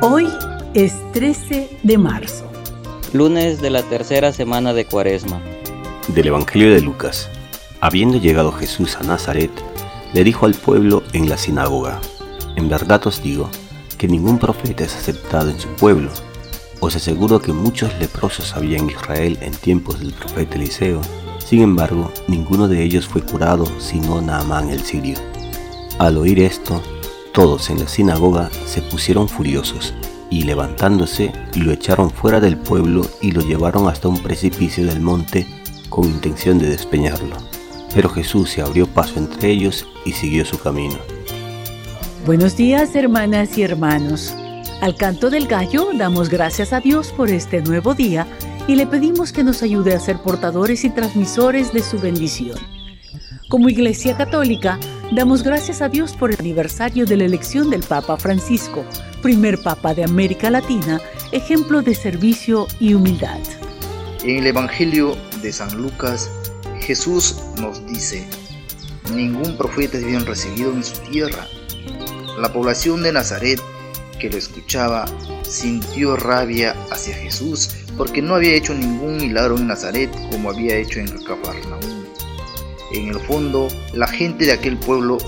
Hoy es 13 de marzo. Lunes de la tercera semana de Cuaresma. Del Evangelio de Lucas. Habiendo llegado Jesús a Nazaret, le dijo al pueblo en la sinagoga, En verdad os digo que ningún profeta es aceptado en su pueblo. Os aseguro que muchos leprosos había en Israel en tiempos del profeta Eliseo. Sin embargo, ninguno de ellos fue curado sino Naamán el sirio. Al oír esto, todos en la sinagoga se pusieron furiosos y levantándose lo echaron fuera del pueblo y lo llevaron hasta un precipicio del monte con intención de despeñarlo. Pero Jesús se abrió paso entre ellos y siguió su camino. Buenos días hermanas y hermanos. Al canto del gallo damos gracias a Dios por este nuevo día y le pedimos que nos ayude a ser portadores y transmisores de su bendición. Como Iglesia Católica, damos gracias a Dios por el aniversario de la elección del Papa Francisco, primer Papa de América Latina, ejemplo de servicio y humildad. En el Evangelio de San Lucas, Jesús nos dice, ningún profeta es bien recibido en su tierra. La población de Nazaret que lo escuchaba sintió rabia hacia Jesús porque no había hecho ningún milagro en Nazaret como había hecho en Cafarnaúm. En el fondo, la gente de aquel pueblo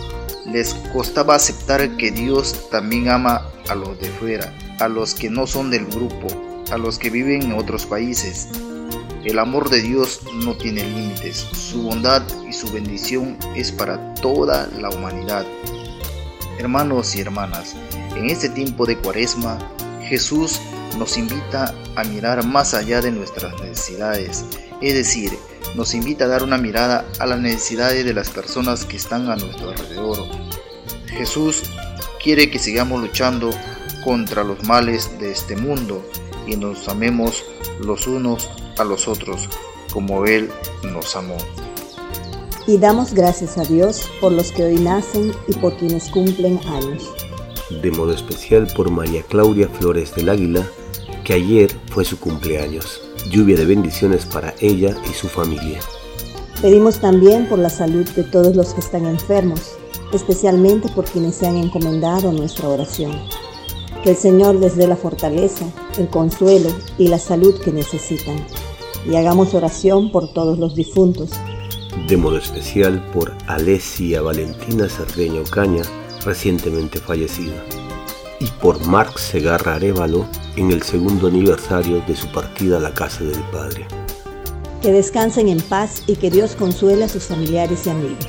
les costaba aceptar que Dios también ama a los de fuera, a los que no son del grupo, a los que viven en otros países. El amor de Dios no tiene límites, su bondad y su bendición es para toda la humanidad. Hermanos y hermanas, en este tiempo de cuaresma, Jesús nos invita a mirar más allá de nuestras necesidades, es decir, nos invita a dar una mirada a las necesidades de las personas que están a nuestro alrededor. Jesús quiere que sigamos luchando contra los males de este mundo y nos amemos los unos a los otros como Él nos amó. Y damos gracias a Dios por los que hoy nacen y por quienes cumplen años. De modo especial por María Claudia Flores del Águila, que ayer fue su cumpleaños lluvia de bendiciones para ella y su familia. Pedimos también por la salud de todos los que están enfermos, especialmente por quienes se han encomendado nuestra oración. Que el Señor les dé la fortaleza, el consuelo y la salud que necesitan. Y hagamos oración por todos los difuntos. De modo especial por Alesia Valentina Cerdeña Ocaña, recientemente fallecida. Por Marc Segarra Arevalo, en el segundo aniversario de su partida a la casa del Padre. Que descansen en paz y que Dios consuele a sus familiares y amigos.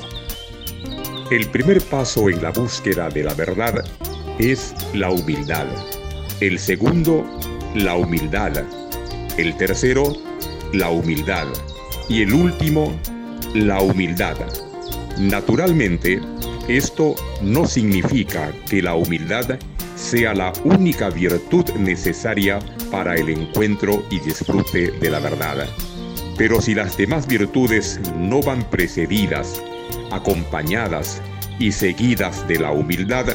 El primer paso en la búsqueda de la verdad es la humildad. El segundo, la humildad. El tercero, la humildad. Y el último, la humildad. Naturalmente, esto no significa que la humildad sea la única virtud necesaria para el encuentro y disfrute de la verdad. Pero si las demás virtudes no van precedidas, acompañadas y seguidas de la humildad,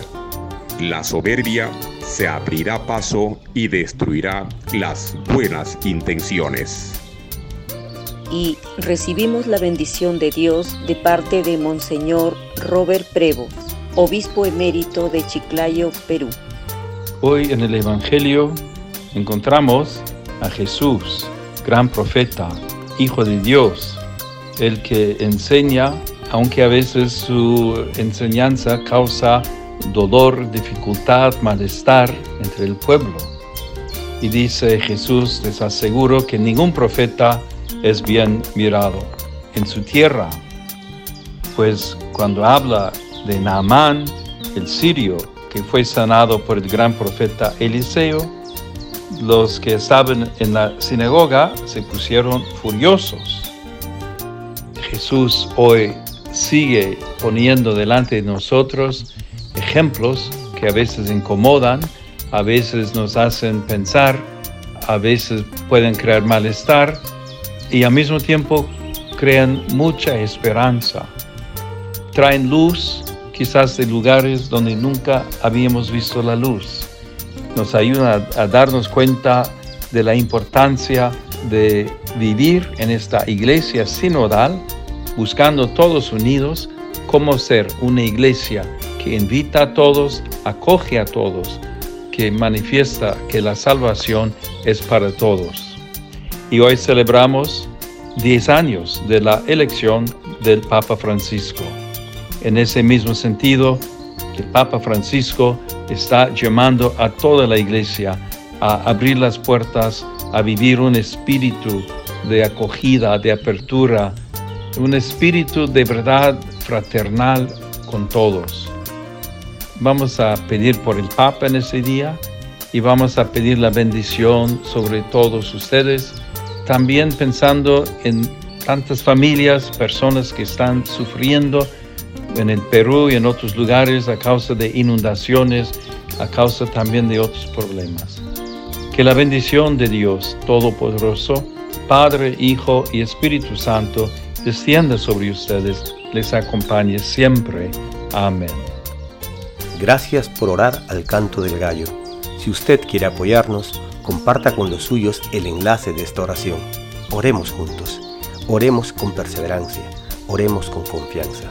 la soberbia se abrirá paso y destruirá las buenas intenciones. Y recibimos la bendición de Dios de parte de Monseñor Robert Prevo, obispo emérito de Chiclayo, Perú. Hoy en el Evangelio encontramos a Jesús, gran profeta, Hijo de Dios, el que enseña, aunque a veces su enseñanza causa dolor, dificultad, malestar entre el pueblo. Y dice Jesús, les aseguro que ningún profeta es bien mirado en su tierra. Pues cuando habla de Naamán, el sirio, que fue sanado por el gran profeta Eliseo, los que estaban en la sinagoga se pusieron furiosos. Jesús hoy sigue poniendo delante de nosotros ejemplos que a veces incomodan, a veces nos hacen pensar, a veces pueden crear malestar y al mismo tiempo crean mucha esperanza. Traen luz quizás de lugares donde nunca habíamos visto la luz. Nos ayuda a, darnos cuenta de la importancia de vivir en esta iglesia sinodal, buscando todos unidos cómo ser una iglesia que invita a todos, acoge a todos, que manifiesta que la salvación es para todos. Y hoy celebramos 10 años de la elección del Papa Francisco. En ese mismo sentido, el Papa Francisco está llamando a toda la iglesia a abrir las puertas, a vivir un espíritu de acogida, de apertura, un espíritu de verdad fraternal con todos. Vamos a pedir por el Papa en ese día y vamos a pedir la bendición sobre todos ustedes, también pensando en tantas familias, personas que están sufriendo en el Perú y en otros lugares a causa de inundaciones, a causa también de otros problemas. Que la bendición de Dios Todopoderoso, Padre, Hijo y Espíritu Santo, descienda sobre ustedes, les acompañe siempre. Amén. Gracias por orar al canto del gallo. Si usted quiere apoyarnos, comparta con los suyos el enlace de esta oración. Oremos juntos. Oremos con perseverancia. Oremos con confianza.